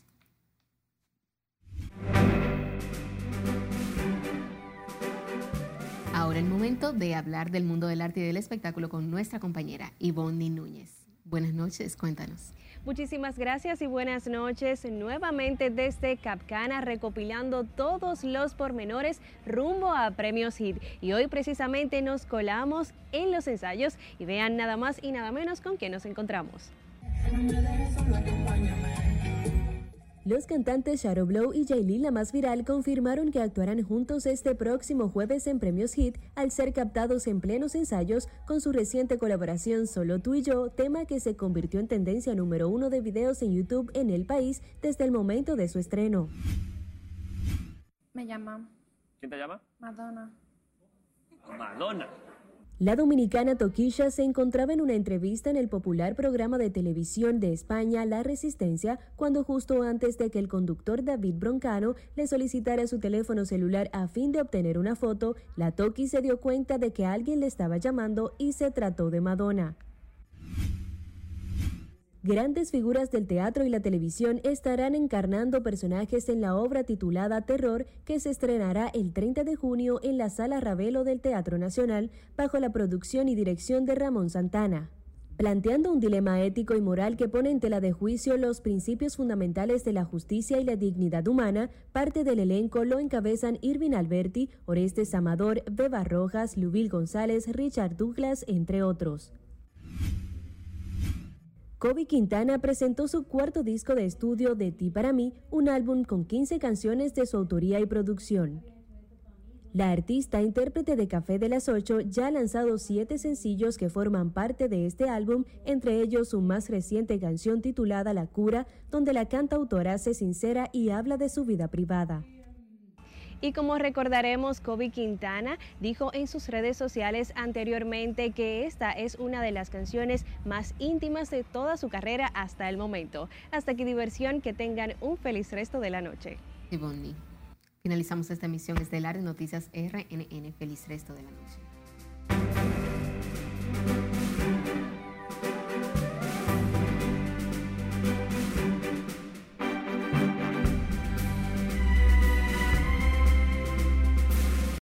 Ahora el momento de hablar del mundo del arte y del espectáculo con nuestra compañera Ivonne Núñez. Buenas noches, cuéntanos. Muchísimas gracias y buenas noches. Nuevamente desde Capcana recopilando todos los pormenores rumbo a Premios Hit. Y hoy precisamente nos colamos en los ensayos y vean nada más y nada menos con quién nos encontramos. Los cantantes Shadow Blow y Jailin, la más viral, confirmaron que actuarán juntos este próximo jueves en Premios Hit al ser captados en plenos ensayos con su reciente colaboración Solo tú y yo, tema que se convirtió en tendencia número uno de videos en YouTube en el país desde el momento de su estreno. Me llama ¿Quién te llama? Madonna. Madonna. La dominicana Toquisha se encontraba en una entrevista en el popular programa de televisión de España La Resistencia cuando justo antes de que el conductor David Broncano le solicitara su teléfono celular a fin de obtener una foto, la Toqui se dio cuenta de que alguien le estaba llamando y se trató de Madonna. Grandes figuras del teatro y la televisión estarán encarnando personajes en la obra titulada Terror, que se estrenará el 30 de junio en la Sala Ravelo del Teatro Nacional, bajo la producción y dirección de Ramón Santana. Planteando un dilema ético y moral que pone en tela de juicio los principios fundamentales de la justicia y la dignidad humana, parte del elenco lo encabezan Irvin Alberti, Orestes Amador, Beba Rojas, Lubil González, Richard Douglas, entre otros. Kobe Quintana presentó su cuarto disco de estudio de Ti para mí, un álbum con 15 canciones de su autoría y producción. La artista intérprete de Café de las Ocho ya ha lanzado siete sencillos que forman parte de este álbum, entre ellos su más reciente canción titulada La Cura, donde la cantautora se sincera y habla de su vida privada. Y como recordaremos, Kobe Quintana dijo en sus redes sociales anteriormente que esta es una de las canciones más íntimas de toda su carrera hasta el momento. Hasta aquí diversión, que tengan un feliz resto de la noche. Y. Finalizamos esta emisión estelar de Noticias RNN. Feliz resto de la noche.